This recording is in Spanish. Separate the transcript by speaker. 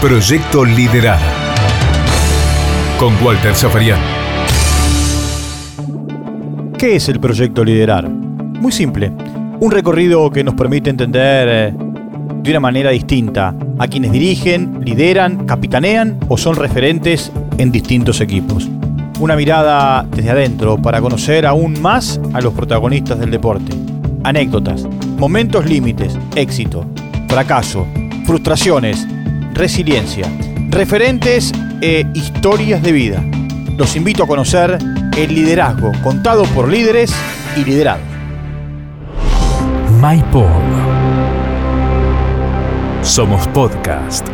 Speaker 1: Proyecto Liderar. Con Walter Zafarian.
Speaker 2: ¿Qué es el proyecto Liderar? Muy simple. Un recorrido que nos permite entender eh, de una manera distinta a quienes dirigen, lideran, capitanean o son referentes en distintos equipos. Una mirada desde adentro para conocer aún más a los protagonistas del deporte. Anécdotas, momentos límites, éxito, fracaso, frustraciones, resiliencia, referentes e historias de vida. Los invito a conocer el liderazgo contado por líderes y liderados.
Speaker 1: MyPod. Somos podcast.